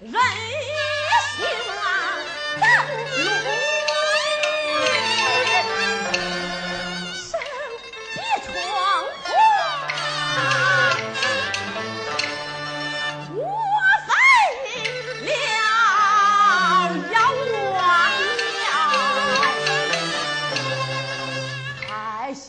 人心啊，真鲁，生一闯祸，我了，太凶！